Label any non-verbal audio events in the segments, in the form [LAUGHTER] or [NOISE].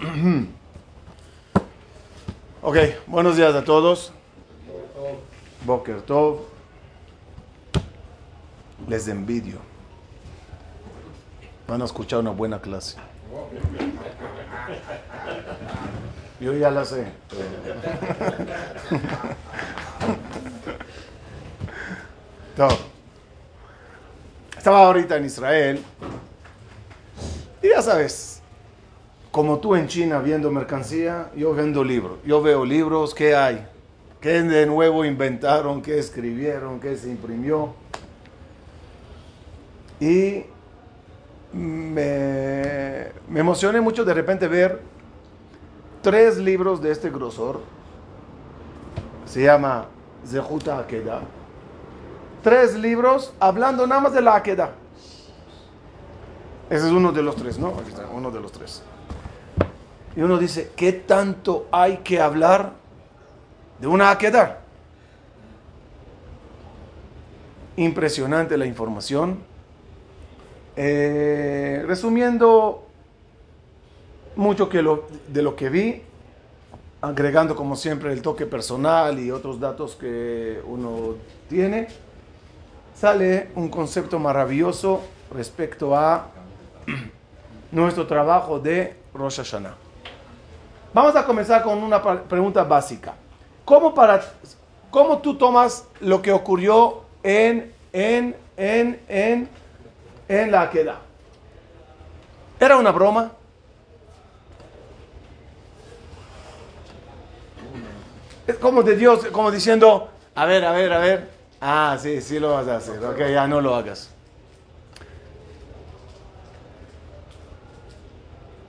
[CLEARS THROAT] Ok, buenos días a todos. Boker Tov. Les envidio. Van a escuchar una buena clase. Yo ya la sé. [LAUGHS] Estaba ahorita en Israel y ya sabes, como tú en China viendo mercancía, yo vendo libros. Yo veo libros, ¿qué hay? ¿Qué de nuevo inventaron? ¿Qué escribieron? ¿Qué se imprimió? Y me, me emocioné mucho de repente ver tres libros de este grosor. Se llama Zehuta Akeda. Tres libros hablando nada más de la Akeda. Ese es uno de los tres, ¿no? Aquí está, uno de los tres. Y uno dice, ¿qué tanto hay que hablar de una Akeda? Impresionante la información. Eh, resumiendo mucho de lo que vi, agregando como siempre el toque personal y otros datos que uno tiene, sale un concepto maravilloso respecto a [CLEARS THROAT] nuestro trabajo de Rosh Hashanah. Vamos a comenzar con una pregunta básica. ¿Cómo, para, cómo tú tomas lo que ocurrió en, en, en, en, en la queda? ¿Era una broma? Es como de Dios, como diciendo, a ver, a ver, a ver. Ah, sí, sí lo vas a hacer. Ok, ya no lo hagas.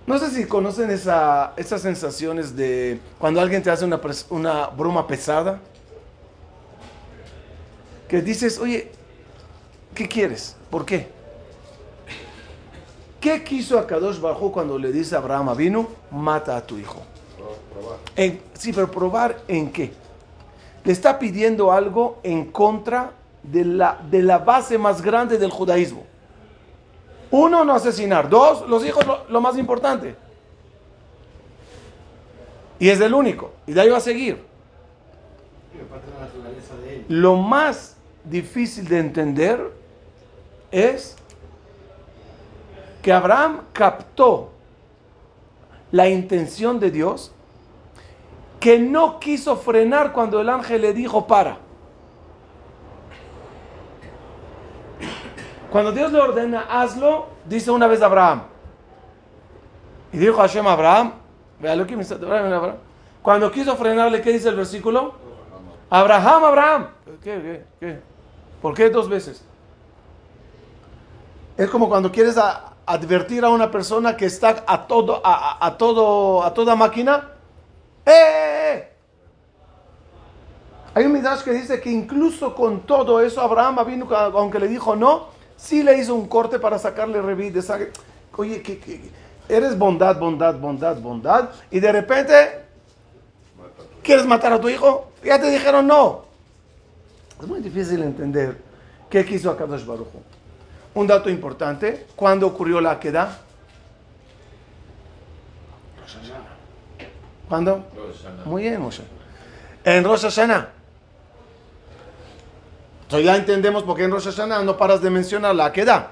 No sé si conocen esa, esas sensaciones de cuando alguien te hace una, una broma pesada. Que dices, oye, ¿qué quieres? ¿Por qué? ¿Qué quiso Akadosh Bajo cuando le dice a Abraham vino, mata a tu hijo? En, sí, pero probar en qué. Le está pidiendo algo en contra de la base más grande del judaísmo. Uno, no asesinar. Dos, los hijos, lo, más importante. Y es el único. Y de ahí va a seguir. Lo más difícil de entender es que Abraham captó la intención de Dios que no quiso frenar cuando el ángel le dijo para. Cuando Dios le ordena, hazlo, dice una vez Abraham. Y dijo Hashem a Abraham. Cuando quiso frenarle, ¿qué dice el versículo? Abraham, Abraham. ¿Qué, qué, qué? ¿Por qué dos veces? Es como cuando quieres advertir a una persona que está a todo, a, todo, a toda máquina. ¡Eh! eh, eh! Hay un midrash que dice que incluso con todo eso Abraham vino, aunque le dijo no, sí le hizo un corte para sacarle revit de sangre. Oye, que, eres bondad, bondad, bondad, bondad, y de repente quieres matar a tu hijo. Ya te dijeron no. Es muy difícil entender qué quiso Akadosh Baruch Un dato importante, ¿cuándo ocurrió la queda? ¿Cuándo? Muy bien, Moshe. En Rosh Hashanah. Entonces ya entendemos por qué en Rosh Hashanah no paras de mencionar la queda.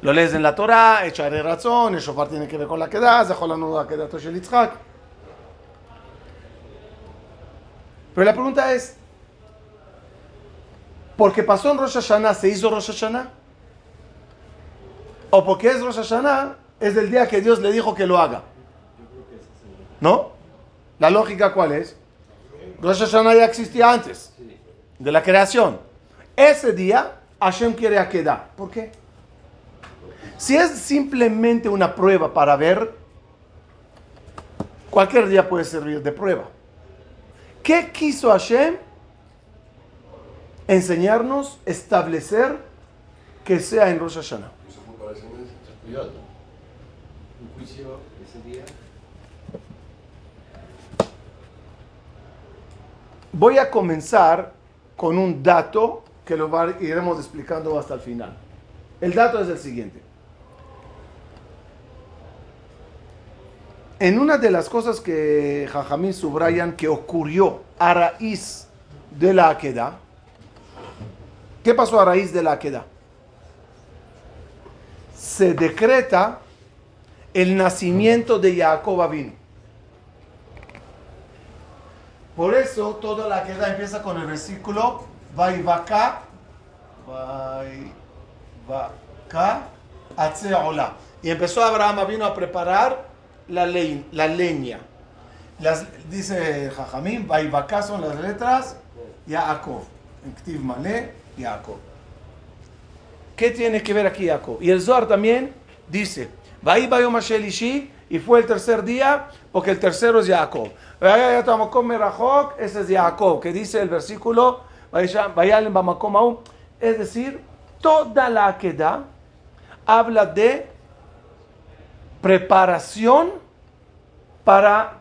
Lo lees en la Torah, echaré razón, el shofar tiene que ver con la queda, Zahol la queda Toshel Yitzhak. Pero la pregunta es, ¿porque pasó en Rosh Hashanah, se hizo Rosh Hashanah? ¿O porque es Rosh Hashanah, es el día que Dios le dijo que lo haga? ¿No? ¿La lógica cuál es? Rosh Hashanah ya existía antes de la creación. Ese día Hashem quiere a quedar. ¿Por qué? Si es simplemente una prueba para ver, cualquier día puede servir de prueba. ¿Qué quiso Hashem? Enseñarnos, establecer que sea en Rosh Hashanah. Voy a comenzar con un dato que lo iremos explicando hasta el final. El dato es el siguiente. En una de las cosas que Jajamín subrayan que ocurrió a raíz de la Aqueda, ¿qué pasó a raíz de la Aqueda? Se decreta el nacimiento de Jacob vino. Por eso toda la Aqueda empieza con el versículo Vaivaka, Vaivaka, Atzeola. Y empezó Abraham vino a preparar la, la leña. Las, dice Jajamín, Vaivaka son las letras Yaakov. Ktiv Male, Yaakov. ¿Qué tiene que ver aquí Yaakov? Y el Zohar también dice, Vaibayom y fue el tercer día, porque el tercero es Jacob. Ese es Jacob, que dice el versículo, es decir, toda la queda habla de preparación para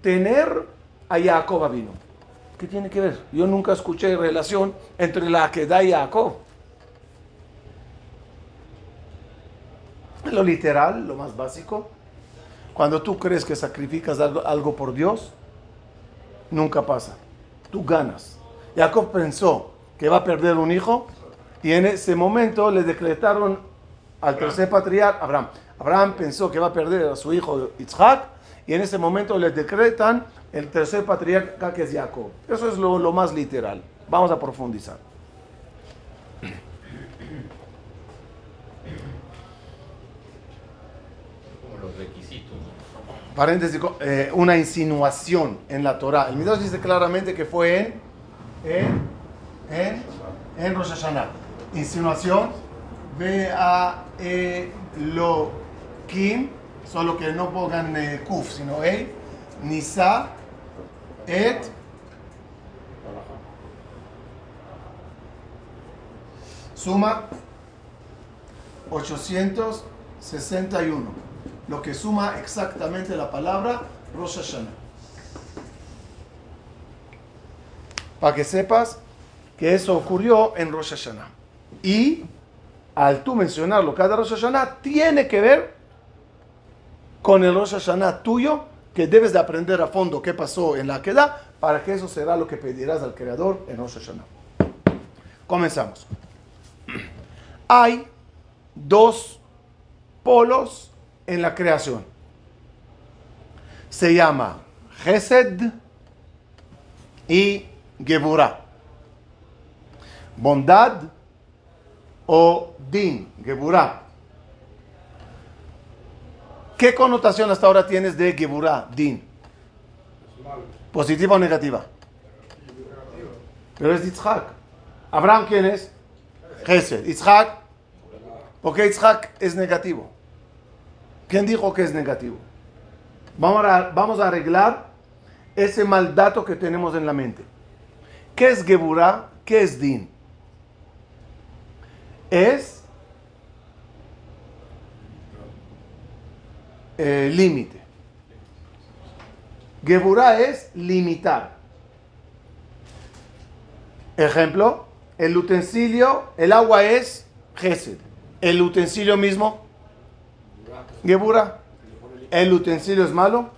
tener a Jacob vino. ¿Qué tiene que ver? Yo nunca escuché relación entre la queda y Jacob. Lo literal, lo más básico. Cuando tú crees que sacrificas algo, por Dios, nunca pasa. Tú ganas. Jacob pensó que va a perder un hijo y en ese momento le decretaron al tercer patriarca, Abraham. Abraham pensó que va a perder a su hijo Isaac y en ese momento le decretan el tercer patriarca que es Jacob. Eso es lo, lo más literal. Vamos a profundizar. Paréntesis, eh, una insinuación en la Torah. El Midrash dice claramente que fue en, en, en, en Rosh Hashanah. Insinuación, ve a lo kim, solo que no pongan eh, kuf, sino e, nisa, et, suma 861 lo que suma exactamente la palabra Rosh Hashanah. Para que sepas que eso ocurrió en Rosh Hashanah. Y al tú mencionarlo cada Rosh Hashanah, tiene que ver con el Rosh Hashanah tuyo, que debes de aprender a fondo qué pasó en la queda, para que eso será lo que pedirás al Creador en Rosh Hashanah. Comenzamos. [CLEARS THROAT] Hay dos polos en la creación. Se llama Gesed y Geburah. Bondad o Din, Geburah. ¿Qué connotación hasta ahora tienes de Geburah, Din? ¿Positiva o negativa? Pero es Yitzhak. ¿Abraham quién es? Gesed. ¿Yitzhak? ¿Por qué Yitzhak es negativo? ¿Quién dijo que es negativo? Vamos a, vamos a arreglar ese mal dato que tenemos en la mente. ¿Qué es Geburah? ¿Qué es Din? Es límite. Geburah es limitar. Ejemplo, el utensilio, el agua es Gesed. El utensilio mismo Gebura, ¿el utensilio es malo?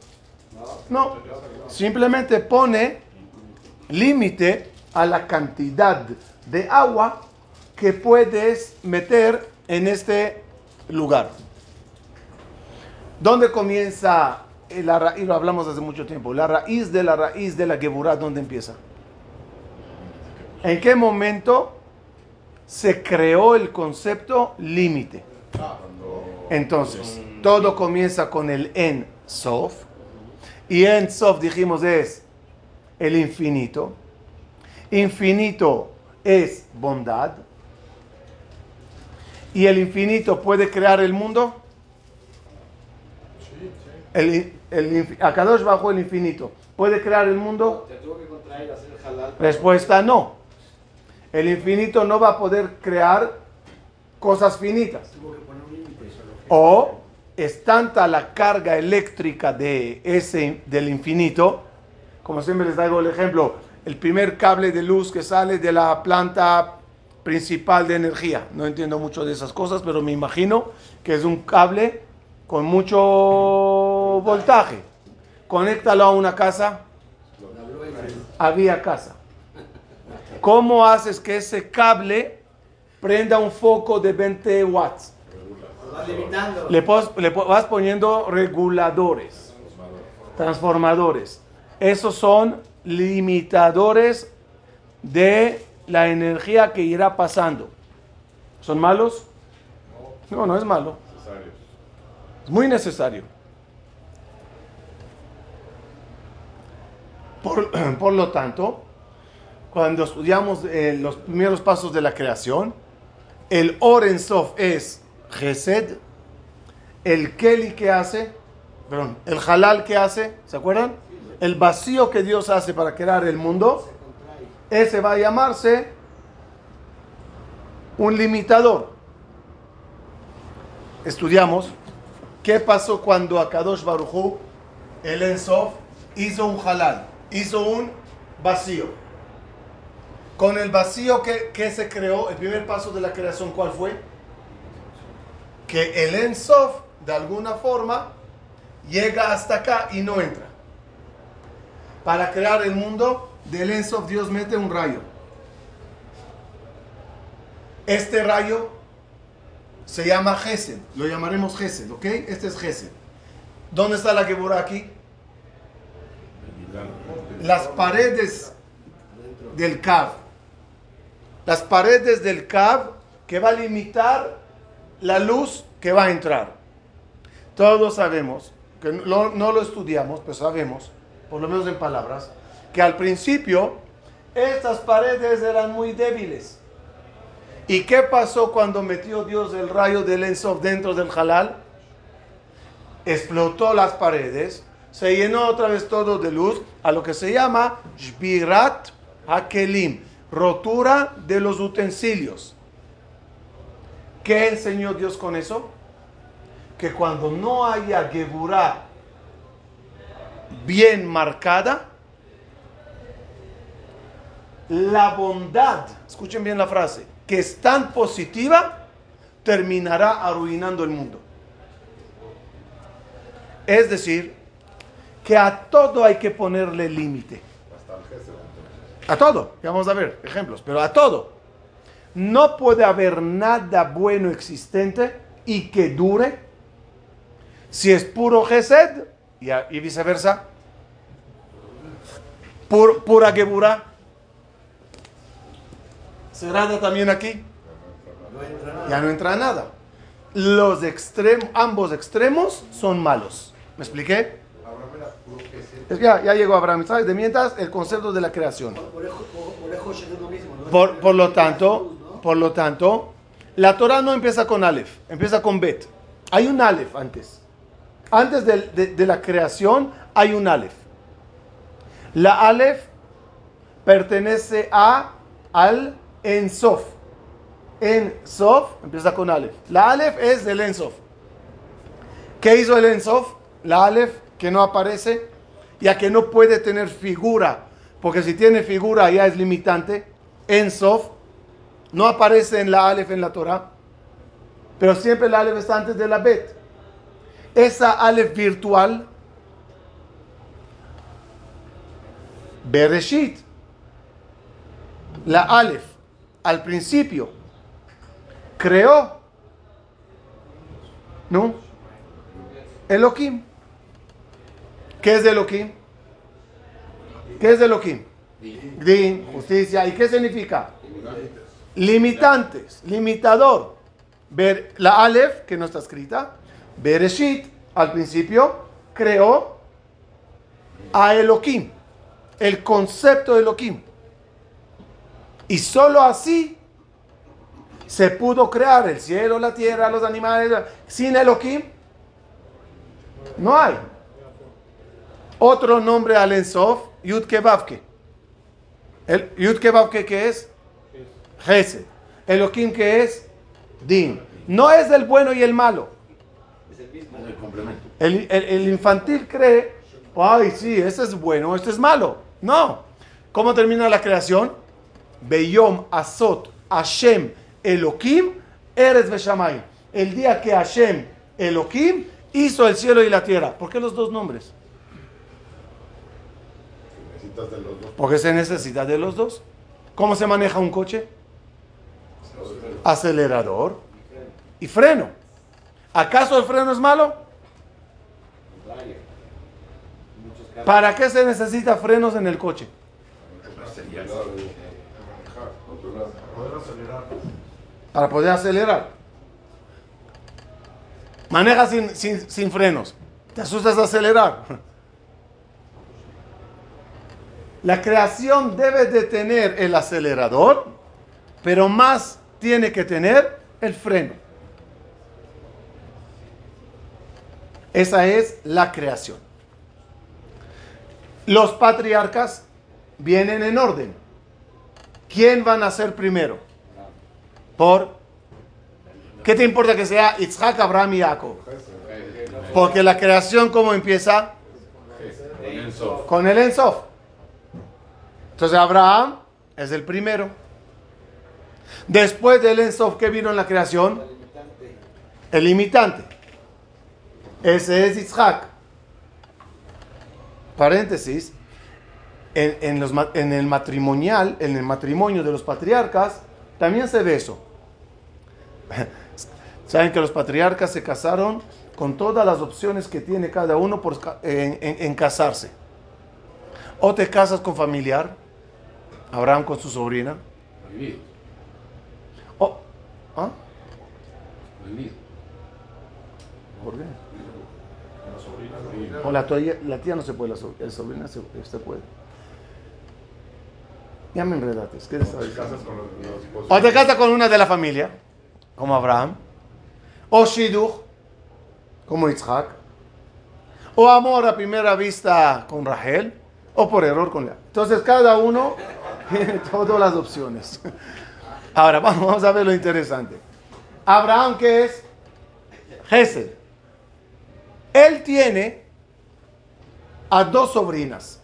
No, simplemente pone límite a la cantidad de agua que puedes meter en este lugar. ¿Dónde comienza la raíz? Lo hablamos hace mucho tiempo. La raíz de la raíz de la Geburah, ¿dónde empieza? ¿En qué momento se creó el concepto límite? Entonces, todo comienza con el En Sof. Y En Sof, dijimos, es el infinito. Infinito es bondad. ¿Y el infinito puede crear el mundo? El, el, Akadosh bajo el infinito. ¿Puede crear el mundo? Respuesta no. El infinito no va a poder crear cosas finitas. O es tanta la carga eléctrica de ese, del infinito, como siempre les traigo el ejemplo, el primer cable de luz que sale de la planta principal de energía. No entiendo mucho de esas cosas, pero me imagino que es un cable con mucho voltaje. Conéctalo a una casa. Había casa. ¿Cómo haces que ese cable prenda un foco de 20 watts? Le, vas poniendo reguladores, transformadores. Esos son limitadores de la energía que irá pasando. ¿Son malos? No, no es malo. Es muy necesario. Por, [CLEARS THROAT] lo tanto, cuando estudiamos eh, los primeros pasos de la creación, el Sof es Gesed, el Keli que hace, perdón, el Halal que hace, ¿se acuerdan? El vacío que Dios hace para crear el mundo, ese va a llamarse un limitador. Estudiamos qué pasó cuando Akadosh Baruchu, el Ensof, hizo un halal, hizo un vacío. Con el vacío que, que se creó, el primer paso de la creación, ¿cuál fue? Que el Ensof, de alguna forma, llega hasta acá y no entra. Para crear el mundo, del Ensof Dios mete un rayo. Este rayo se llama Gesed, lo llamaremos Gesed, ¿ok? Este es Gesed. ¿Dónde está la Geburah aquí? Las paredes del Kav. Las paredes del Kav que va a limitar la luz que va a entrar. Todos sabemos, que no, lo estudiamos, pero sabemos, por lo menos en palabras, que al principio estas paredes eran muy débiles. ¿Y qué pasó cuando metió Dios el rayo del Ensof dentro del halal? Explotó las paredes, se llenó otra vez todo de luz, a lo que se llama Shbirat Hakelim, rotura de los utensilios. ¿Qué enseñó Dios con eso? Que cuando no haya Geburah bien marcada, la bondad, escuchen bien la frase, que es tan positiva, terminará arruinando el mundo. Es decir, que a todo hay que ponerle límite. A todo, vamos a ver ejemplos, pero a todo. No puede haber nada bueno existente y que dure si es puro Gesed y, viceversa. pura Geburah cerrada también aquí. ya no entra nada. Los extremos, ambos extremos son malos. ¿Me expliqué? Ya, ya llegó Abraham. ¿Sabes? De mientras, el concepto de la creación. Por, por lo tanto, por lo tanto, la Torah no empieza con Aleph, empieza con Bet. Hay un Aleph antes. Antes de, la creación hay un Aleph. La Aleph pertenece a al en Sof. En Sof empieza con Aleph. La Aleph es del Ensof. ¿Qué hizo el Ensof? La Aleph que no aparece, ya que no puede tener figura, porque si tiene figura ya es limitante. En Sof no aparece en la Aleph en la Torah, pero siempre la Aleph está antes de la Bet. Esa Aleph virtual, Bereshit, la Aleph al principio creó, ¿no? Elohim. ¿Qué es Elohim? ¿Qué es Elohim? Din, justicia. ¿Y qué significa? Limitantes, limitador. Ver, la Aleph, que no está escrita, Bereshit, al principio, creó a Elohim, el concepto de Elohim. Y solo así se pudo crear el cielo, la tierra, los animales. Sin Elohim, no hay. Otro nombre al Ensof, Yud Kebabke. El Yud ¿qué es? Gesed. Elohim, ¿qué es? Din. No es el bueno y el malo. El, el, el infantil cree, ay, sí, este es bueno, este es malo. No. ¿Cómo termina la creación? Beyom Asot Hashem Elohim Eres Beshamay. El día que Hashem Elohim hizo el cielo y la tierra. ¿Por qué los dos nombres? Porque se necesita de los dos. ¿Cómo se maneja un coche? Acelerador y freno. ¿Acaso el freno es malo? ¿Para qué se necesita frenos en el coche? Para poder acelerar. Maneja sin, sin, frenos. Te asustas de acelerar. La creación debe de tener el acelerador, pero más tiene que tener el freno. Esa es la creación. Los patriarcas vienen en orden. ¿Quién van a ser primero? Por ¿Qué te importa que sea Isaac, Abraham y Jacob? Porque la creación, ¿cómo empieza? Con el Ensof. Entonces Abraham es el primero. Después del Ensof, ¿qué vino en la creación? El limitante. Ese es Isaac. Paréntesis. En, en el matrimonial, en el matrimonio de los patriarcas, también se ve eso. [LAUGHS] Saben que los patriarcas se casaron con todas las opciones que tiene cada uno por, en, casarse. O te casas con familiar, Abraham con su sobrina. O, ¿ah? ¿Por qué? O la, la tía no se puede, la, sobrina se, puede. Ya me enredates. ¿Qué o te casas con una de la familia, como Abraham o Shidduch, como Isaac, o amor a primera vista con Rahel, o por error con Lea. Entonces cada uno [LAUGHS] tiene todas las opciones. Ahora [LAUGHS] vamos a ver lo interesante. Abraham, que es Gesed, él tiene a dos sobrinas,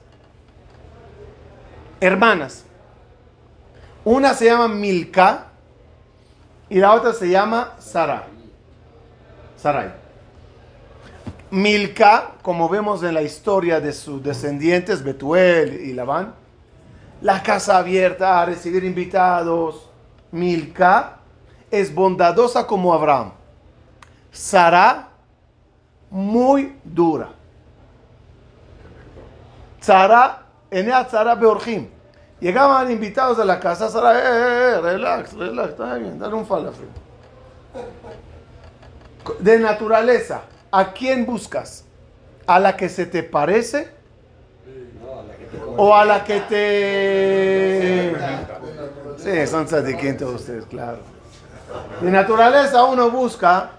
hermanas. Una se llama Milka y la otra se llama Sara. Sarai. Milka, como vemos en la historia de sus descendientes, Betuel y Labán, la casa abierta a recibir invitados. Milka es bondadosa como Abraham. Sara, muy dura. Sara, en Sara Beorjim. Llegaban invitados a la casa, Sara, eh, eh, eh relax, relax, está bien, dale un falafel de naturaleza, ¿a quién buscas? ¿A la que se te parece? ¿O a la que te... Sí, son todos ustedes, claro. De naturaleza uno busca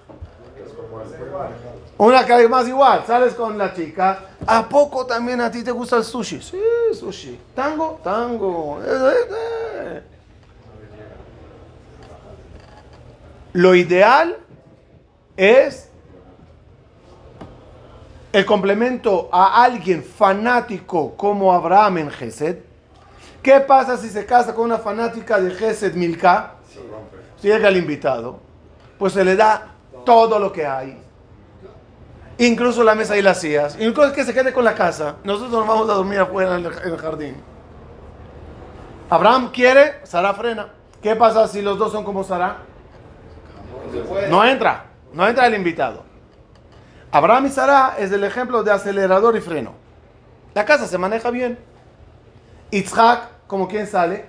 una que más igual. Sales con la chica. ¿A poco también a ti te gusta el sushi? Sí, sushi. Tango, tango. Lo ideal es el complemento a alguien fanático como Abraham en Gesed. ¿Qué pasa si se casa con una fanática de Gesed Milka? Si llega el invitado, pues se le da todo lo que hay. Incluso la mesa y las sillas. Incluso que se quede con la casa. Nosotros nos vamos a dormir afuera en el, jardín. Abraham quiere, Sara frena. ¿Qué pasa si los dos son como Sara? No entra. No entra el invitado. Abraham y Sara es el ejemplo de acelerador y freno. La casa se maneja bien. Itzhak, ¿como quién sale?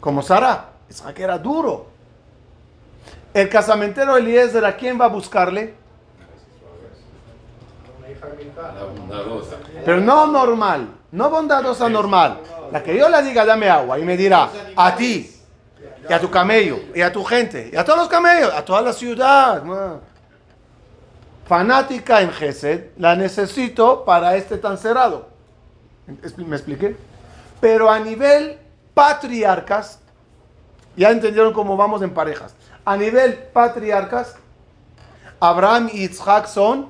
Como Sara. Itzhak era duro. El casamentero Eliezer, ¿a quién va a buscarle? Pero no normal, no bondadosa normal. La que yo le diga, dame agua y me dirá, a ti, y a tu camello, y a tu gente, y a todos los camellos, a toda la ciudad. Fanática en Gesed, la necesito para este tan cerrado. ¿Me expliqué? Pero a nivel patriarcas, ya entendieron cómo vamos en parejas. A nivel patriarcas, Abraham y Isaac son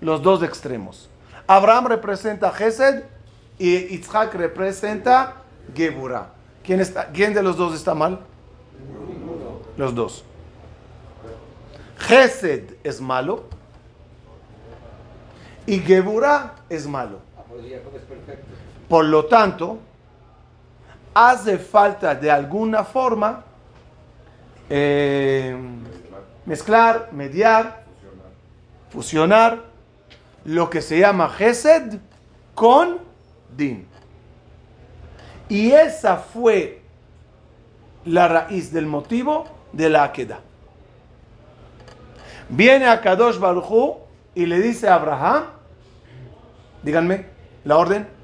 los dos extremos. Abraham representa Gesed y Isaac representa Geburah. ¿Quién, está, ¿Quién de los dos está mal? Los dos. Gesed es malo Y Geburah es malo. Por lo tanto, hace falta de alguna forma eh, mezclar, mediar, fusionar lo que se llama Gesed con Din. Y esa fue la raíz del motivo de la Akeda. Viene a Kadosh Baruchu y le dice a Abraham, díganme, la orden,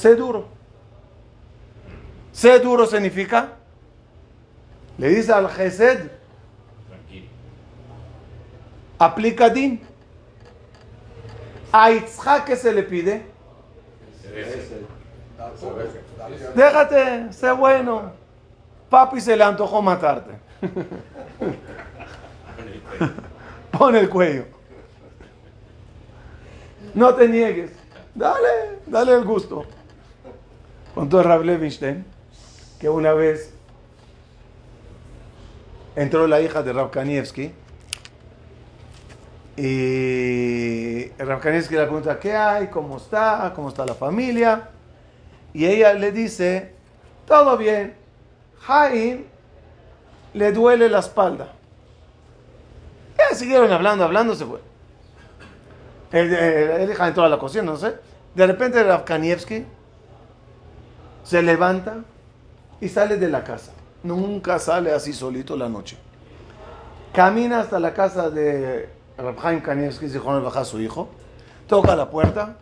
sé duro. Sé duro significa, le dice al Gesed, aplica din. A Itzhak que se le pide, déjate, sé bueno. Papi se le antojó matarte. [LAUGHS] Pon el cuello. No te niegues. Dale, dale el gusto. Contó Rav Levinstein que una vez entró la hija de Rav Kanievski y Rav Kanievski le pregunta, ¿qué hay? ¿Cómo está? ¿Cómo está la familia? Y ella le dice, todo bien. Jaime le duele la espalda. Ya siguieron hablando, hablando, se fue. El, hija entró a la cocina, no sé. De repente Rav Kanievski se levanta y sale de la casa. Nunca sale así solito la noche. Camina hasta la casa de Rabhaim Kanievski, su hijo. Toca la puerta.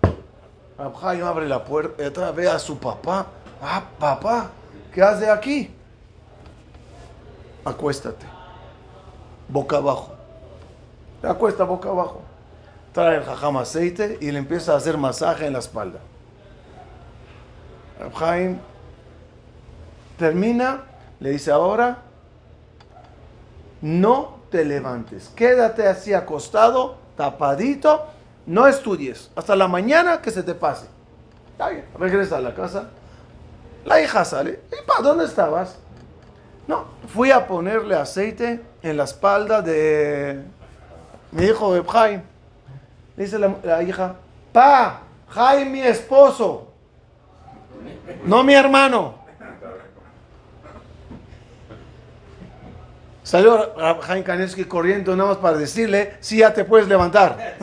Rabhaim abre la puerta, ve a su papá. Ah, papá, ¿qué hace aquí? Acuéstate. Boca abajo. acuesta boca abajo. Trae el jajam aceite y le empieza a hacer masaje en la espalda. Rabhaim termina, le dice ahora, no te levantes, quédate así acostado, tapadito, no estudies, hasta la mañana que se te pase. regresa a la casa, la hija sale, ¿y para dónde estabas? No, fui a ponerle aceite en la espalda de mi hijo Jaime. Dice la, la hija, pa, Jaime mi esposo, no mi hermano. Salió Jaime Kaneski corriendo nada más para decirle si ya te puedes levantar.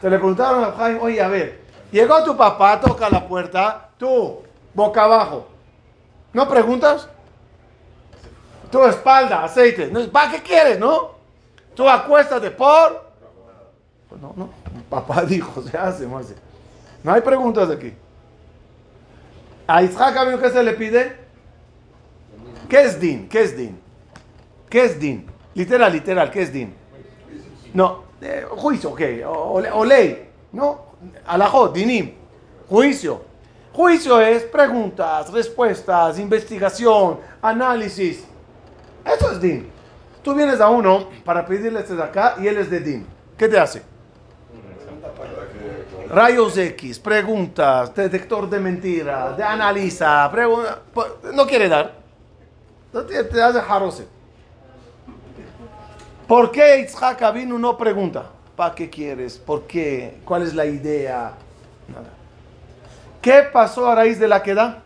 Te le preguntaron a Jaime, oye, a ver, llegó tu papá, toca la puerta, tú, boca abajo. ¿No preguntas? Tu espalda, aceite. ¿Para qué quieres, no? Tú acuéstate por... Pues no, no. Papá [LAUGHS] dijo, se hace, más. No hay preguntas aquí. A Isaac, ¿qué se le pide? ¿Qué es din? ¿Qué es din? ¿Qué es din? Literal, literal, ¿qué es din? No, eh, juicio, ok, o, ley, no, alajot, dinim, juicio. Juicio es preguntas, respuestas, investigación, análisis. Eso es din. Tú vienes a uno para pedirle este de acá y él es de din. ¿Qué te hace? Rayos X, preguntas, detector de mentiras, de analiza, pregunta, pues, no quiere dar. Te hace jarose. ¿Por qué Isaac Avinu no pregunta? ¿Para qué quieres? ¿Por qué? ¿Cuál es la idea? Nada. ¿Qué pasó a raíz de la queda?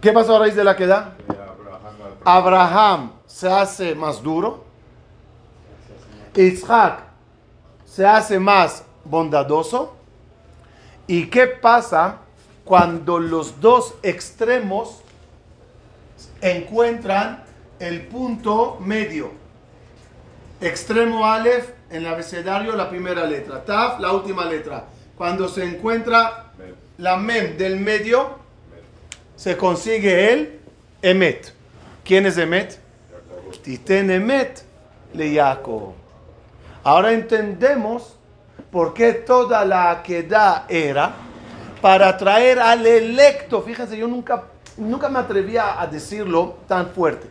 ¿Qué pasó a raíz de la queda? Abraham se hace más duro. Isaac se hace más bondadoso. ¿Y qué pasa cuando los dos extremos encuentran el punto medio. Extremo Aleph en el abecedario la primera letra. Taf la última letra. Cuando se encuentra la mem del medio, se consigue el emet. ¿Quién es emet? Titen emet le Yaakov. Ahora entendemos por qué toda la queda era para traer al electo. Fíjense, yo nunca nunca me atrevía a decirlo tan fuerte.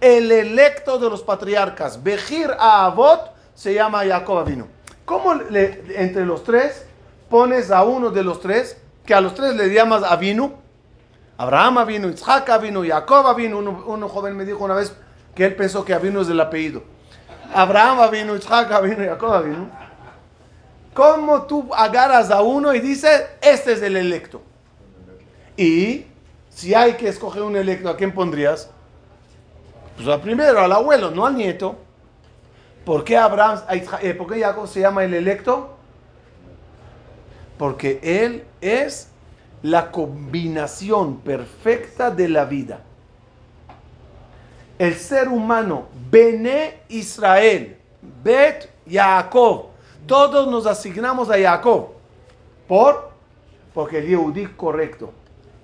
El electo de los patriarcas, Bejir a Avot, se llama Jacob Avino. ¿Cómo entre los tres pones a uno de los tres, que a los tres le llamas Avinu? Abraham vino, Isaac vino, Jacob vino. Uno, joven me dijo una vez que él pensó que vino es del apellido. Abraham vino, Isaac vino, Jacob vino. ¿Cómo tú agarras a uno y dices, este es el electo? Y si hay que escoger un electo, ¿a quién pondrías? Pues al primero, al abuelo, no al nieto. ¿Por qué, Abraham, eh, ¿Por qué Jacob se llama el electo? Porque él es la combinación perfecta de la vida. El ser humano, Bene Israel, Bet Jacob, todos nos asignamos a Jacob. ¿Por? Porque el Yehudí correcto,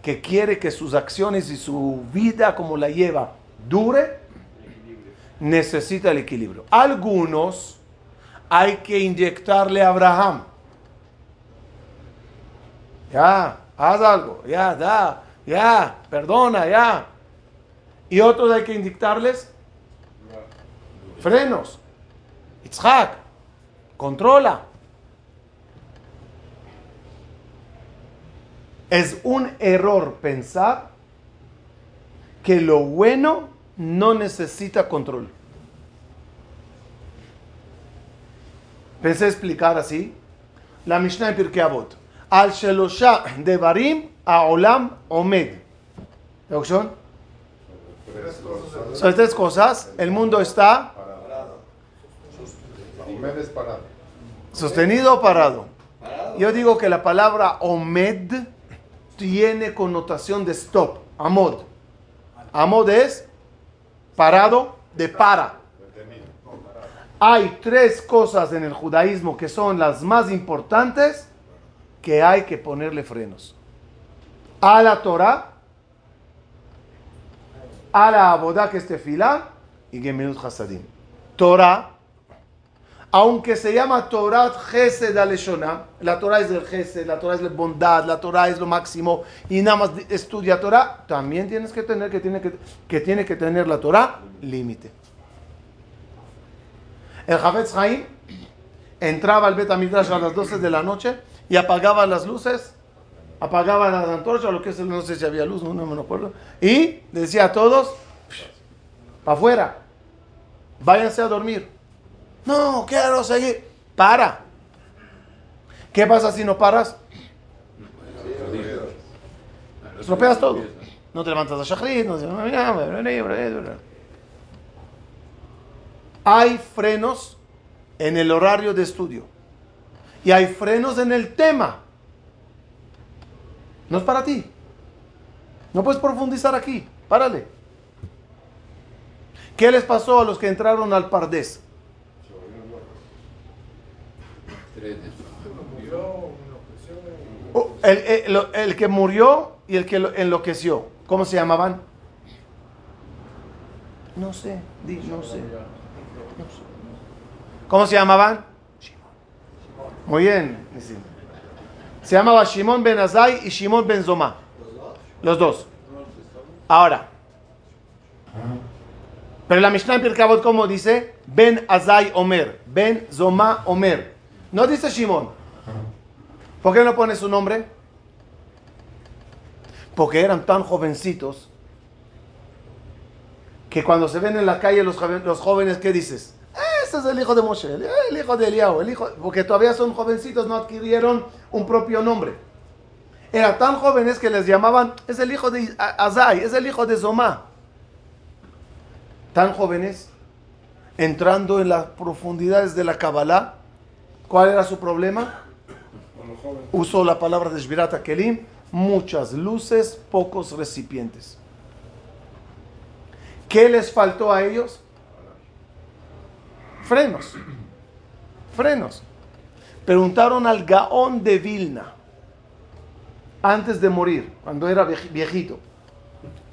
que quiere que sus acciones y su vida como la lleva dure, necesita el equilibrio. Algunos hay que inyectarle a Abraham. Ya, haz algo, ya, da, ya, perdona, ya. Y otros hay que inyectarles frenos. Itzhak, controla. Es un error pensar que lo bueno no necesita control. Pensé explicar así. La Mishnah en Pirkei Avot. Al Shelosha Devarim Olam Omed. son? Son tres cosas. El mundo está sostenido o parado. Yo digo que la palabra Omed tiene connotación de stop. Amod. Amod es parado de para. Hay tres cosas en el judaísmo que son las más importantes que hay que ponerle frenos. A la Torah, a la Abodá que es tefilá y Geminut Hasadim. Torah, aunque se llama Torah Gesed Aleshona, la Torah es del Gesed, la Torah es la bondad, la Torah es lo máximo y nada más estudia Torah, también tienes que tener que tiene que, que, tiene que tener la Torah límite. El Jafetz Haim entraba al Bet a las 12 de la noche y apagaba las luces, apagaba las antorchas, lo que es, no sé si había luz, no, me acuerdo, y decía a todos, para afuera, váyanse a dormir. No, quiero seguir. Para. ¿Qué pasa si no paras? Estropeas todo. No te levantas a Shachrit, no Hay frenos en el horario de estudio. Y hay frenos en el tema. No es para ti. No puedes profundizar aquí. Párale. ¿Qué les pasó a los que entraron al Pardés? Oh, el, que murió y el que enloqueció. ¿Cómo se llamaban? No sé, no sé. ¿Cómo se llamaban? Muy bien. Se llamaba Shimon ben Azai y Shimon ben Zoma. Los dos. Ahora. Pero la Mishnah en Pirkabot, ¿cómo dice? Ben Azai Omer. Ben Zoma Omer. No dice Shimon. ¿Por qué no pone su nombre? Porque eran tan jovencitos que cuando se ven en la calle los, los jóvenes, ¿qué dices? Este es el hijo de Moshe, el hijo de Eliahu, el hijo, porque todavía son jovencitos, no adquirieron un propio nombre. Eran tan jóvenes que les llamaban, es el hijo de Azai, es el hijo de Zomá. Tan jóvenes, entrando en las profundidades de la Kabbalah, ¿cuál era su problema? Usó la palabra de Shvirata Kelim, muchas luces, pocos recipientes. ¿Qué les faltó a ellos? frenos. Frenos. Preguntaron al Gaón de Vilna, antes de morir, cuando era viejito,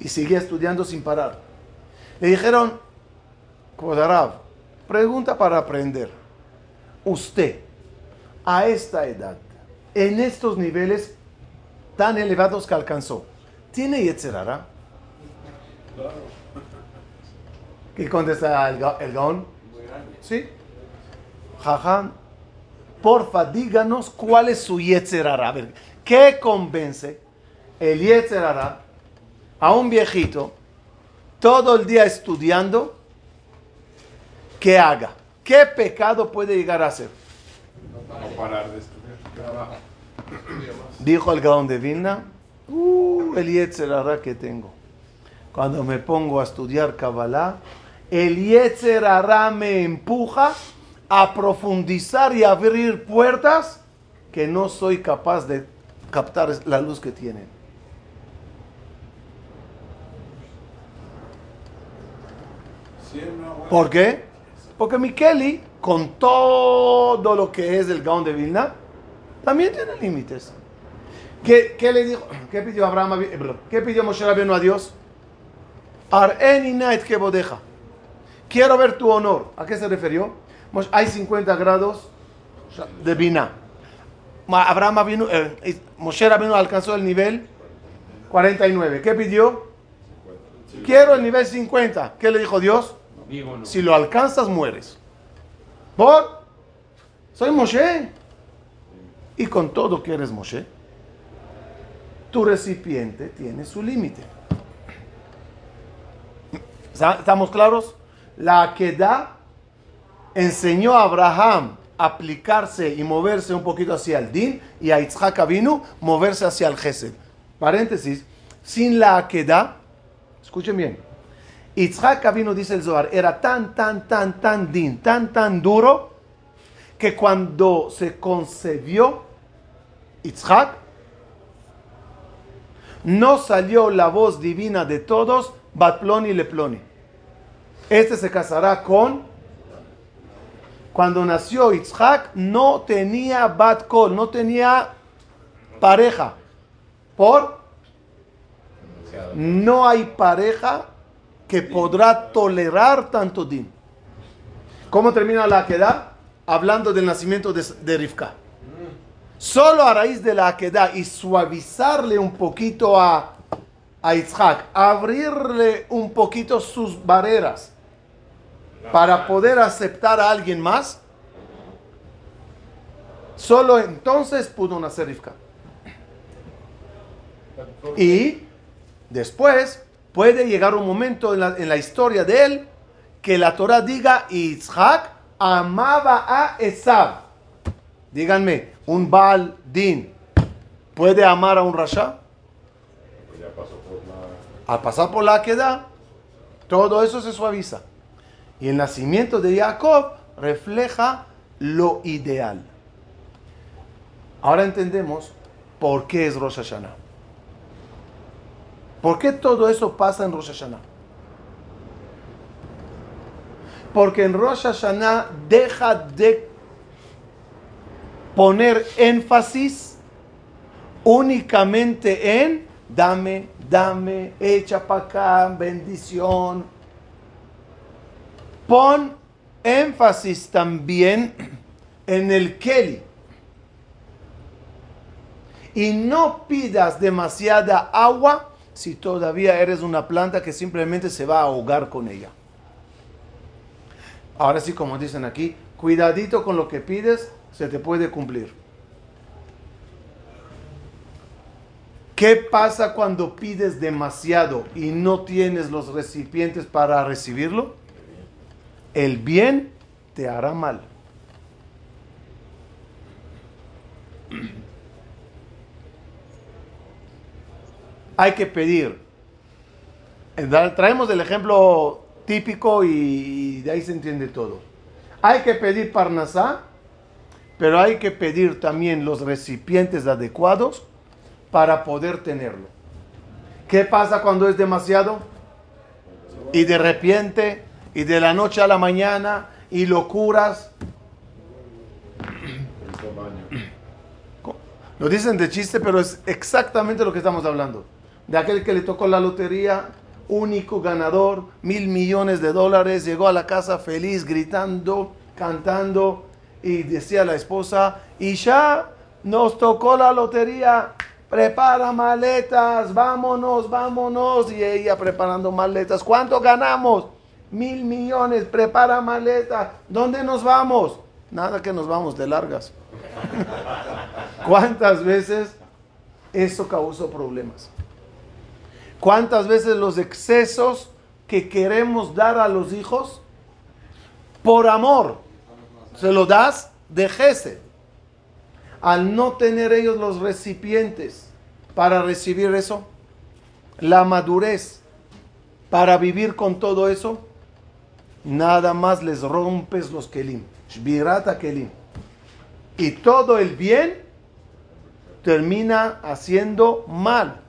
y seguía estudiando sin parar. Le dijeron, Kodarab, pregunta para aprender. Usted, a esta edad, en estos niveles tan elevados que alcanzó, ¿tiene Yetzerara? ¿Qué contesta el, Gaón? ¿Sí? Jajam, porfa, díganos cuál es su Yetzerara. A ver, ¿qué convence el Yetzerara a un viejito todo el día estudiando, ¿qué haga? ¿Qué pecado puede llegar a hacer? No parar de estudiar. [COUGHS] Dijo el Gaón de Vilna, uh, el Yetzerara que tengo. Cuando me pongo a estudiar Kabbalah, el Yetzerara me empuja a profundizar y abrir puertas que no soy capaz de captar la luz que tienen. ¿Por qué? Porque Mikeli, con todo lo que es el Gaon de Vilna, también tiene límites. ¿Qué, ¿Qué, le dijo? [CLEARS THROAT] ¿Qué pidió Abraham? Eh, ¿Qué pidió Moshe Rabbeinu a Dios? Ar'eni que bodeja. Quiero ver tu honor. ¿A qué se refirió? Hay 50 grados de Vina. Abraham vino, eh, Moshe alcanzó el nivel 49. ¿Qué pidió? Quiero el nivel 50. ¿Qué le dijo Dios? Si lo alcanzas, mueres. ¿Por? Soy Moshe. Y con todo que eres Moshe, tu recipiente tiene su límite. ¿Estamos claros? La queda enseñó a Abraham aplicarse y moverse un poquito hacia el din y a Yitzhak vino moverse hacia el gesed. Paréntesis, sin la queda, escuchen bien, Yitzhak vino, dice el Zohar, era tan, tan, tan, tan din, tan, tan duro, que cuando se concebió Yitzhak, no salió la voz divina de todos, Batploni y Leploni. Este se casará con... Cuando nació Yitzhak, no tenía Bat Kol, no tenía pareja. ¿Por? No hay pareja que podrá tolerar tanto din. ¿Cómo termina la queda? Hablando del nacimiento de, de Rivka. Solo a raíz de la queda y suavizarle un poquito a, a Yitzhak, abrirle un poquito sus barreras para poder aceptar a alguien más, solo entonces pudo nacer Rivka. Y después puede llegar un momento en la, en la historia de él que la Torah diga Isaac amaba a Esab. Díganme, un Baal Din puede amar a un Rasha? Al pasar por la queda, todo eso se suaviza. Y el nacimiento de Jacob refleja lo ideal. Ahora entendemos por qué es Rosh Hashanah. ¿Por qué todo eso pasa en Rosh Hashanah? Porque en Rosh Hashanah deja de poner énfasis únicamente en dame, dame, echa para acá, bendición. Pon énfasis también en el Kelly. Y no pidas demasiada agua si todavía eres una planta que simplemente se va a ahogar con ella. Ahora sí, como dicen aquí, cuidadito con lo que pides, se te puede cumplir. ¿Qué pasa cuando pides demasiado y no tienes los recipientes para recibirlo? El bien te hará mal. [CLEARS THROAT] hay que pedir. Traemos el ejemplo típico y de ahí se entiende todo. Hay que pedir parnasá, pero hay que pedir también los recipientes adecuados para poder tenerlo. ¿Qué pasa cuando es demasiado? Y de repente, y de la noche a la mañana, y locuras. Lo dicen de chiste, pero es exactamente lo que estamos hablando de aquel que le tocó la lotería, único ganador, mil millones de dólares, llegó a la casa feliz, gritando, cantando, y decía la esposa, y ya nos tocó la lotería, prepara maletas, vámonos, vámonos, y ella preparando maletas, ¿cuánto ganamos? Mil millones, prepara maletas, ¿dónde nos vamos? Nada que nos vamos de largas. [LAUGHS] ¿Cuántas veces eso causó problemas? ¿Cuántas veces los excesos que queremos dar a los hijos por amor se lo das de? Al no tener ellos los recipientes para recibir eso, la madurez para vivir con todo eso, nada más les rompes los kelim. Shbirata kelim. Y todo el bien termina haciendo mal.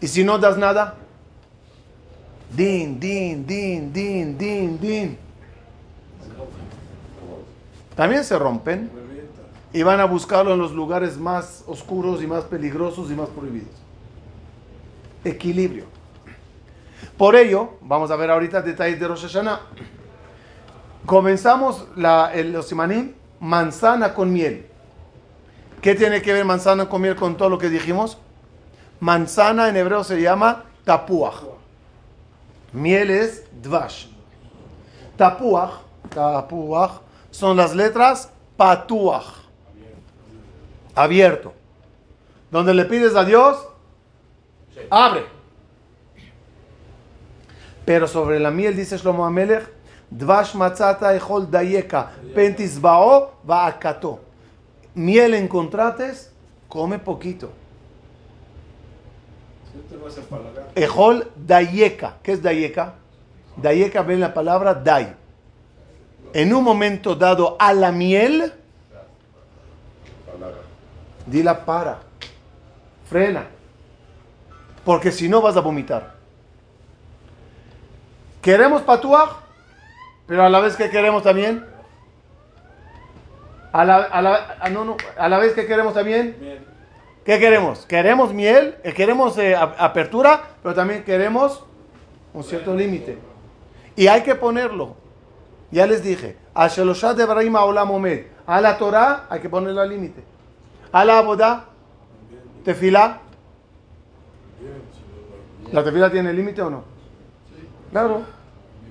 Y si no das nada, din, din, din, din, din, din. También se rompen y van a buscarlo en los lugares más oscuros y más peligrosos y más prohibidos. Equilibrio. Por ello, vamos a ver ahorita detalles de Rosh Hashanah. Comenzamos la, el, los simanim, manzana con miel. ¿Qué tiene que ver manzana con miel con todo lo que dijimos? Manzana en hebreo se llama tapuach. Miel es dvash. Tapuach, tapuach, son las letras patuach. Abierto. Donde le pides a Dios, abre. Pero sobre la miel dice Shlomo Amelech, dvash matzata echol dayeka, pentis bao akato. Miel encontrates, come poquito. Ejol dayeka. ¿Qué es dayeka? Dayeka ven la palabra day. En un momento dado a la miel, dila para, frena, porque si no vas a vomitar. Queremos patuaj, pero a la vez que queremos también, a la, a la, a no, no, a la vez que queremos también, ¿qué queremos? Queremos miel, eh, queremos eh, apertura, pero también queremos un cierto límite. Y hay que ponerlo. Ya les dije, a Sheloshat de Ibrahim Omed, a la Torah hay que ponerlo al límite. A la Abodá, tefila. ¿La tefila tiene límite o no? Claro.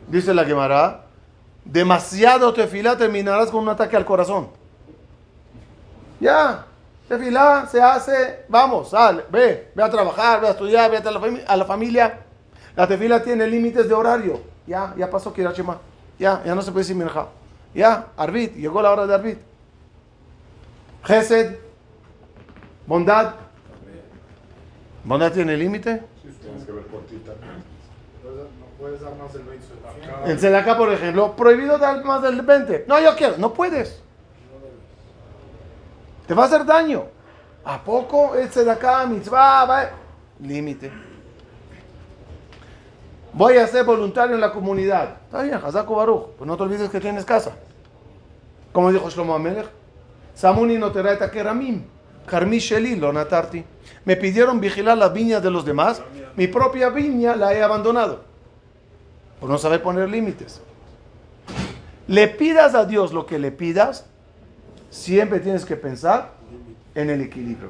Dice la Gemara, demasiado tefila terminarás con un ataque al corazón. Ya, tefila se hace, vamos, sal, ve, ve a trabajar, ve a estudiar, ve a la, a la familia. La tefila tiene límites de horario. Ya, ya pasó Kirachima. Ya, ya no se puede decir Minja. Ya, Arbit, llegó la hora de Arbit. Gesed, bondad. ¿Bondad tiene límite? Tienes que ver. No puedes dar más del 20. En Sedacá, por ejemplo, prohibido dar más del 20. No, yo quiero, no puedes. Te va a hacer daño. ¿A poco es Sedacá, mitzvah? va? Límite. Voy a ser voluntario en la comunidad. Está bien, Hazako Baruch. Pues no te olvides que tienes casa. Como dijo Shlomo Amelech. Samuni no te keramim. Karmi sheli lo natarti. Me pidieron vigilar las viñas de los demás. Mi propia viña la he abandonado. Por no saber poner límites. Le pidas a Dios lo que le pidas. Siempre tienes que pensar en el equilibrio.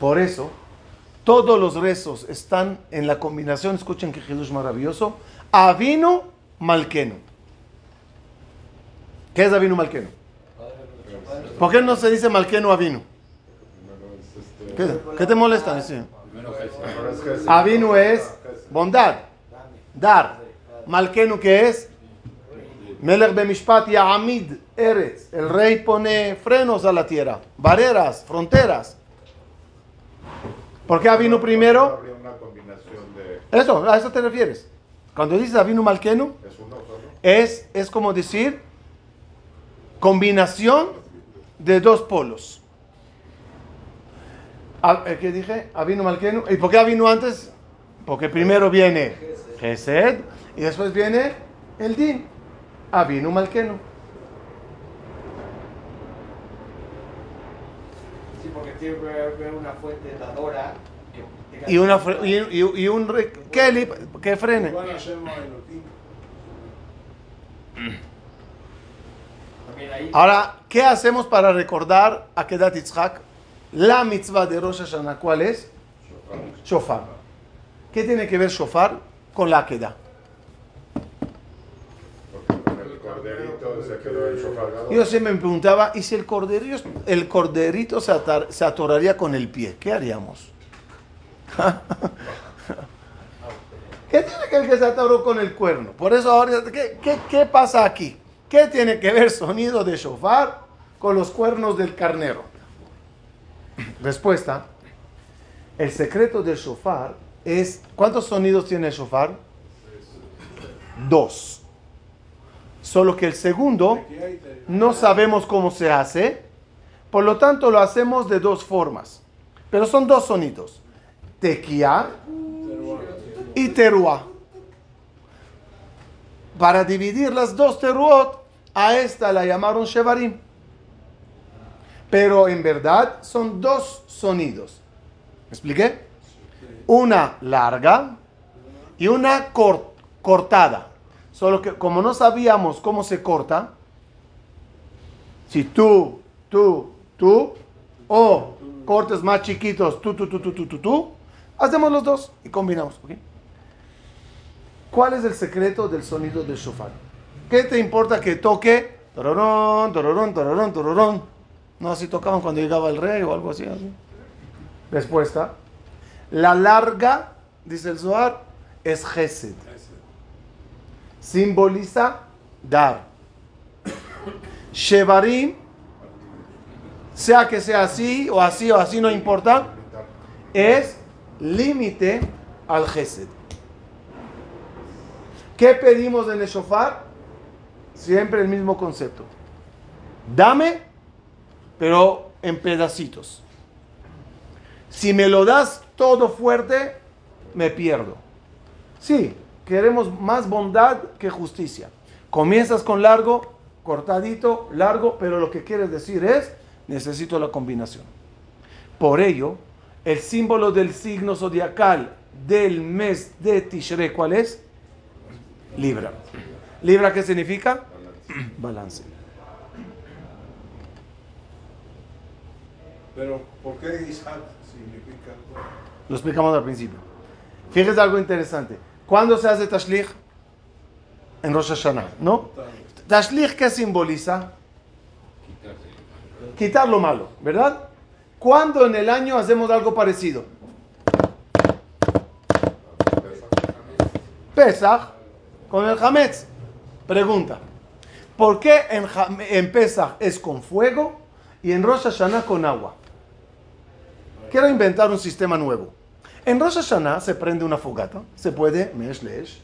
Por eso, todos los rezos están en la combinación, escuchen que Jesús maravilloso, Avino Malqueno. ¿Qué es Avino Malqueno? ¿Por qué no se dice Malqueno Avino? ¿Qué, qué te molesta? Sí. Avino es bondad, dar. Malqueno ¿qué es? Melech Bemishpat Ya'amid Eretz. El rey pone frenos a la tierra, barreras, fronteras. ¿Por qué Avinu primero? Eso, a eso te refieres. Cuando dices Avinu Malkenu, es, es como decir combinación de dos polos. A- eh, ¿Qué dije? Avinu Malkenu. ¿Y por qué Avinu antes? Porque primero viene Gesed y después viene el Din. Avinu Malkenu. Sí, porque tiene que haber una fuente dadora Y, una, fre- y, y- y un re- Kelly que frene. Ahora, ¿qué hacemos para recordar a Kedat Yitzhak? La mitzvah de Rosh Hashanah, ¿cuál es? Shofar. ¿Qué tiene que ver shofar con la gadol. Yo siempre me preguntaba, ¿y si el corderito, el corderito se, atar- se atoraría con el pie? ¿Qué haríamos? [LAUGHS] ¿Qué tiene que ver que se atoró con el cuerno? Por eso ahora, ¿qué, qué, qué pasa aquí? ¿Qué tiene que ver sonido de shofar con los cuernos del carnero? Respuesta. El secreto del shofar es... ¿Cuántos sonidos tiene el shofar? Dos. Solo que el segundo no sabemos cómo se hace, por lo tanto lo hacemos de dos formas. Pero son dos sonidos. Tequía y teruá. Para dividir las dos teruot, a esta la llamaron shevarim. Pero en verdad son dos sonidos. ¿Me expliqué? Una larga y una cor- cortada. Solo que como no sabíamos cómo se corta, si tú, tú, tú, o cortes más chiquitos, tú, tú, tú, tú, tú, tú, tú, hacemos los dos y combinamos. ¿Cuál es el secreto del sonido del shofar? ¿Qué te importa que toque? Tororón, tororón, tororón, tororón. No, así tocaban cuando llegaba el rey o algo así. así. Respuesta. La larga, dice el Zohar, es Gesed. Simboliza dar. Shevarim, sea que sea así o así o así, no importa, es límite al Gesed. ¿Qué pedimos en el shofar? Siempre el mismo concepto. Dame, pero en pedacitos. Si me lo das todo fuerte, me pierdo. Sí, queremos más bondad que justicia. Comienzas con largo, cortadito, largo, pero lo que quieres decir es, necesito la combinación. Por ello, el símbolo del signo zodiacal del mes de Tishrei, ¿cuál es? Libra. ¿Libra qué significa? [CLEARS THROAT] Balance. Pero, ¿por qué Isaac significa? Lo explicamos al principio. Fíjese algo interesante. ¿Cuándo se hace Tashlich? En Rosh Hashanah, ¿no? Tashlich, ¿qué simboliza? Quitar lo malo, ¿verdad? ¿Cuándo en el año hacemos algo parecido? Pesach con el Hametz. Pregunta. ¿Por qué en, en Pesach es con fuego y en Rosh Hashanah con agua? Quiero inventar un sistema nuevo. En Rosh Hashanah se prende una fogata, se puede, mesh lesh,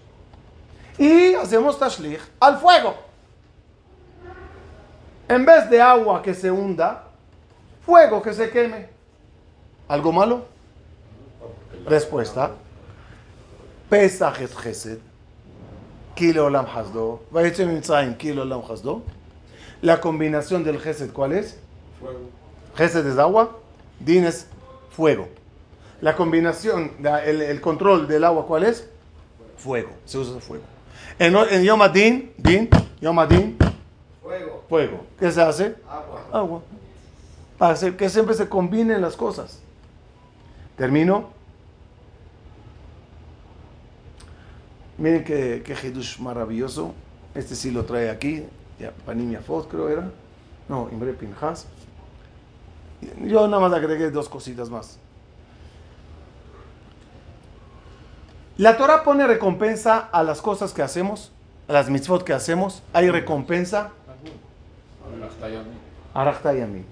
y hacemos tashlich al fuego. En vez de agua que se hunda, fuego que se queme. ¿Algo malo? Respuesta. Pesach es Chesed. Kilo olam hasdo. Kilo olam hasdo. La combinación del Chesed, ¿cuál es? Fuego. Gesed es agua, Din es fuego. La combinación, el, el control del agua, ¿cuál es? Fuego. Se usa fuego. En, en Yom Adin, Din, Yom Adin, Fuego, fuego. ¿Qué se hace? agua. Agua. Para hacer que siempre se combinen las cosas. Termino. Miren qué, qué Hidush maravilloso. Este sí lo trae aquí. Ya, Panim Yafot creo era. No, Imre Pinhas. Yo nada más agregué dos cositas más. La Torah pone recompensa a las cosas que hacemos, a las mitzvot que hacemos. Hay recompensa. Arachtayami.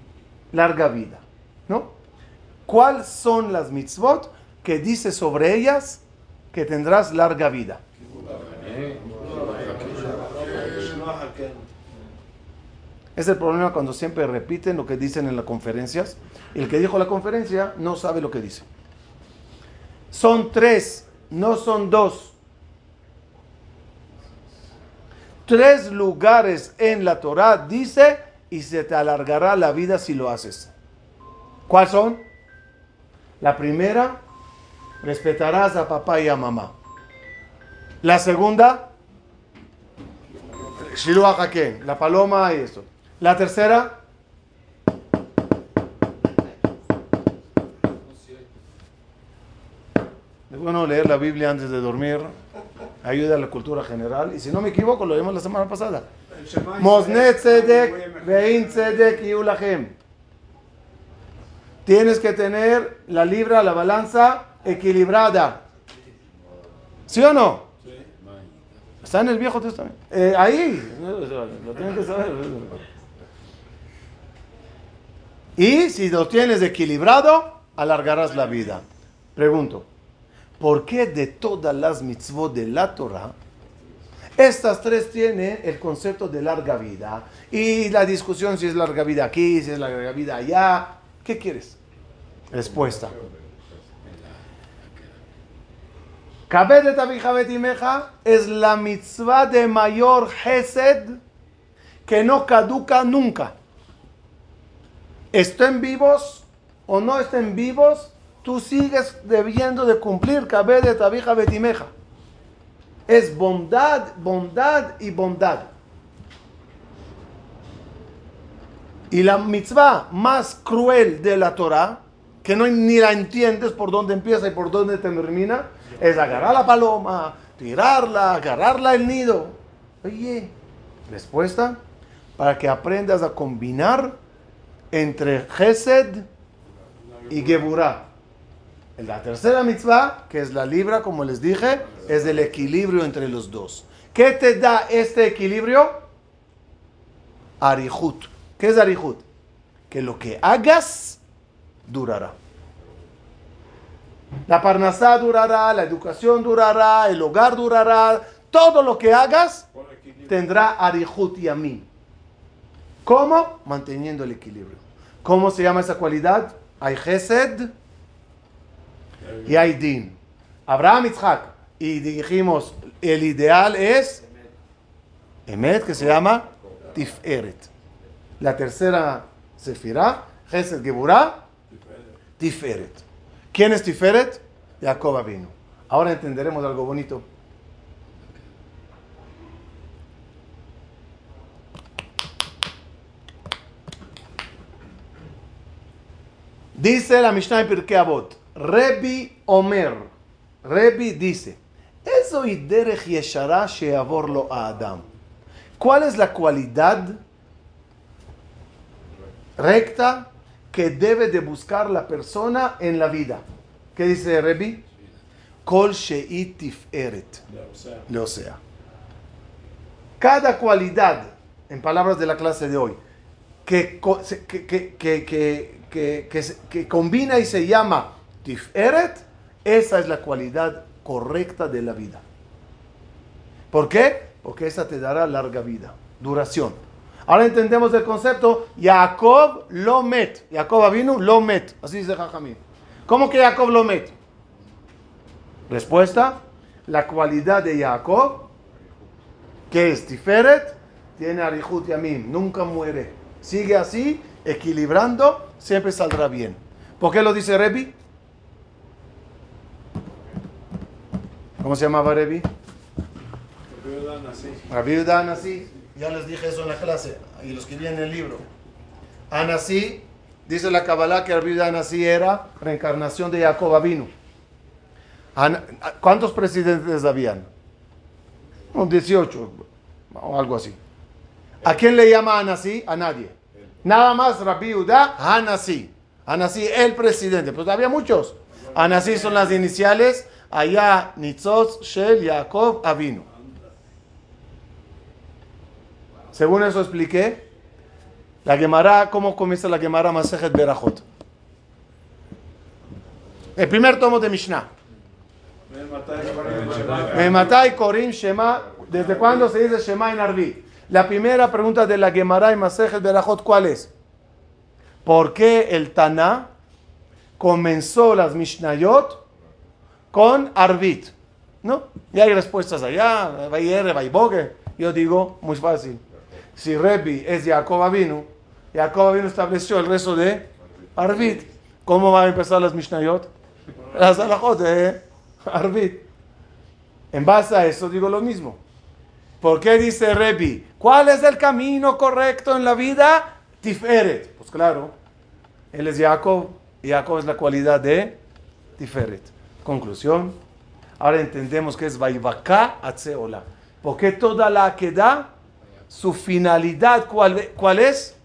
Larga vida. ¿No? ¿Cuáles son las mitzvot que dice sobre ellas que tendrás larga vida? Es el problema cuando siempre repiten lo que dicen en las conferencias y el que dijo la conferencia no sabe lo que dice. Son tres, no son dos. Tres lugares en la Torah dice y se te alargará la vida si lo haces. ¿Cuáles son? La primera, respetarás a papá y a mamá. La segunda, Shiluach Haken, la paloma y esto. La tercera, es bueno leer la Biblia antes de dormir, ayuda a la cultura general. Y si no me equivoco, lo vimos la semana pasada. Tienes que tener la libra, la balanza equilibrada. ¿Sí o no? Está en el Viejo Testamento. Eh, ahí, lo tienen que saber. Y si lo tienes equilibrado, alargarás la vida. Pregunto, ¿por qué de todas las mitzvot de la Torah, estas tres tienen el concepto de larga vida? Y la discusión si es larga vida aquí, si es larga vida allá. ¿Qué quieres? Respuesta. Kabed et abija betimeja es la mitzvah de mayor Hesed que no caduca nunca. Estén vivos o no estén vivos, tú sigues debiendo de cumplir Kabed et abija betimeja. Es bondad, bondad y bondad. Y la mitzvah más cruel de la Torah, que no ni la entiendes por dónde empieza y por dónde termina, es agarrar la paloma, tirarla, agarrarla el nido. Oye, respuesta, para que aprendas a combinar entre Gesed y Geburah. La tercera mitzvah, que es la libra, como les dije, es el equilibrio entre los dos. ¿Qué te da este equilibrio? Arihut. ¿Qué es Arihut? Que lo que hagas durará. La parnasá durará, la educación durará, el hogar durará, todo lo que hagas tendrá Arihut y Amin. ¿Cómo? Manteniendo el equilibrio. ¿Cómo se llama esa cualidad? Hay Gesed y hay Din. Abraham Isaac. Y dijimos, el ideal es Emet, que se llama Tiferet. La tercera Sefirah, Gesed Geburah, Tiferet. ¿Quién es Tiferet? Jacob vino. Ahora entenderemos algo bonito. Dice la Mishnah en Pirkei Avot, Rebi Omer, Rebi dice, eso y derech yeshara sheavor lo a Adam. ¿Cuál es la cualidad recta que debe de buscar la persona en la vida? ¿Qué dice Rebi? Kol she'it tiferet. O sea, cada cualidad, en palabras de la clase de hoy, que, que, que, que, combina y se llama Tiferet, esa es la cualidad correcta de la vida. ¿Por qué? Porque esa te dará larga vida, duración. Ahora entendemos el concepto, Jacob lo met. Jacob vino lo met. Así dice Jajamín. ¿Cómo que Jacob lo met? Respuesta, la cualidad de Jacob, que es Tiferet, tiene Arihut Yamim, nunca muere. Sigue así, equilibrando, siempre saldrá bien. ¿Por qué lo dice Rebi? ¿Cómo se llamaba Rebi? Rabbi Anasí, ya les dije eso en la clase, y los que vienen en el libro. Anasí, dice la Kabbalah que Rabbi Anasí era reencarnación de Jacob Avinu. ¿Cuántos presidentes habían? Un 18, o algo así. ¿A quién le llama Anasí? A nadie. Nada más Rabbi Yehuda Anasí. Anasí, el presidente. Pues había muchos. Anasí son las iniciales. Allá, Nitzos, Shel, Jacob, Avinu. Según eso expliqué, la Gemara, ¿cómo comienza la Gemara Masejet Berajot? El primer tomo de Mishnah. Shema. Mematai Korim Shema. ¿Desde cuándo se dice Shema en Arbi? La primera pregunta de la Gemara y Masejet Berajot, ¿cuál es? ¿Por qué el Taná comenzó las Mishnayot con Arbit? ¿No? Y hay respuestas allá. Yo digo, muy fácil. Si Rebi es Jacob Avinu, Jacob Avinu estableció el resto de Arbit. ¿Cómo van a empezar las Mishnayot? Las alajot de Arbit. En base a eso digo lo mismo. ¿Por qué dice Rebi? ¿Cuál es el camino correcto en la vida? Tiferet. Pues claro, él es Jacob Jacob es la cualidad de Tiferet. Conclusión. Ahora entendemos que es Vaivaka Atzeola. ¿Por qué toda la queda su finalidad, ¿cuál, cuál es?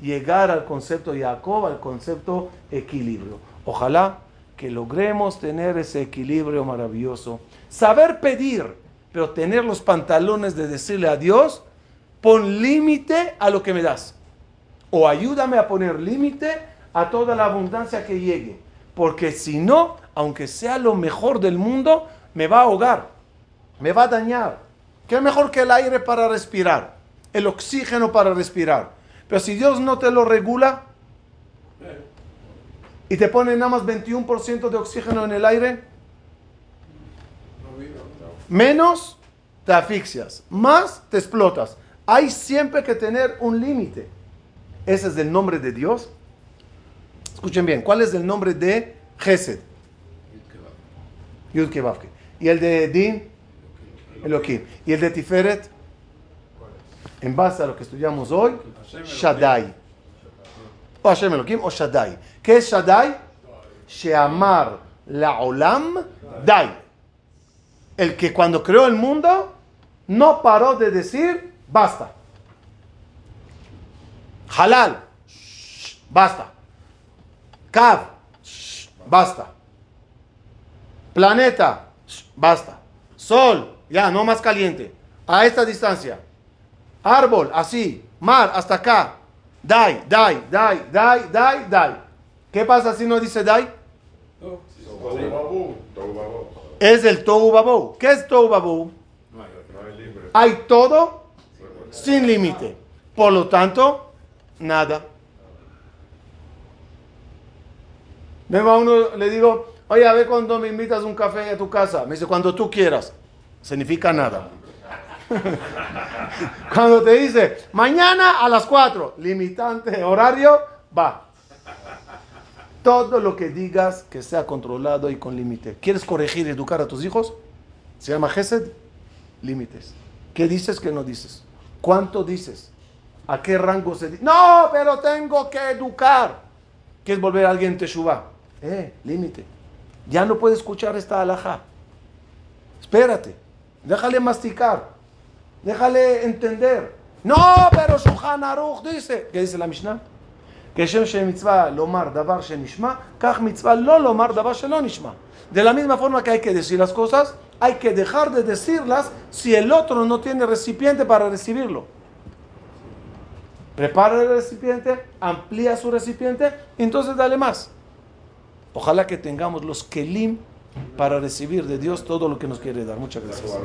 Llegar al concepto Jacob, al concepto equilibrio. Ojalá que logremos tener ese equilibrio maravilloso. Saber pedir, pero tener los pantalones de decirle a Dios, pon límite a lo que me das. O ayúdame a poner límite a toda la abundancia que llegue. Porque si no, aunque sea lo mejor del mundo, me va a ahogar, me va a dañar. ¿Qué mejor que el aire para respirar? El oxígeno para respirar. Pero si Dios no te lo regula y te pone nada más 21% de oxígeno en el aire, menos te asfixias, más te explotas. Hay siempre que tener un límite. Ese es el nombre de Dios. Escuchen bien, ¿cuál es el nombre de Gesed? Yud Kevavke. ¿Y el de Din? Elohim. ¿Y el de Tiferet? En base a lo que estudiamos hoy, Shaddai. O Hashem o Shaddai. ¿Qué es Shaddai? Sheamar la Olam Dai. El que cuando creó el mundo no paró de decir basta. Halal, shh, basta. Kav, shh, basta. Planeta, basta. Sol, ya, no más caliente. A esta distancia. Árbol, así. Mar, hasta acá. Dai, dai, dai, dai, dai, dai. ¿Qué pasa si no dice dai? Babu. Es el tohu babou. ¿Qué es tohu babou? No hay libre. Hay todo sin límite. Por lo tanto, nada. Vengo a uno, le digo, oye, a ver cuando me invitas un café a tu casa. Me dice, cuando tú quieras. Significa nada. [LAUGHS] cuando te dice, mañana a las 4, limitante horario, va. Todo lo que digas que sea controlado y con límite. ¿Quieres corregir y educar a tus hijos? Se llama Gesed. Límites. ¿Qué dices que no dices? ¿Cuánto dices? ¿A qué rango se dice? No, pero tengo que educar. ¿Quieres volver a alguien teshuva? Eh, límite. Ya no puede escuchar esta alhaja. Espérate. Déjale masticar. Déjale entender. No, pero Shulchan Aruch dice. ¿Qué dice la Mishnah? Mitzvah lomar davar shenishma, kach mitzvah lo lomar davar shelo nishma. De la misma forma que hay que decir las cosas, hay que dejar de decirlas si el otro no tiene recipiente para recibirlo. Prepara el recipiente, amplía su recipiente, entonces dale más. Ojalá que tengamos los kelim para recibir de Dios todo lo que nos quiere dar. Muchas gracias.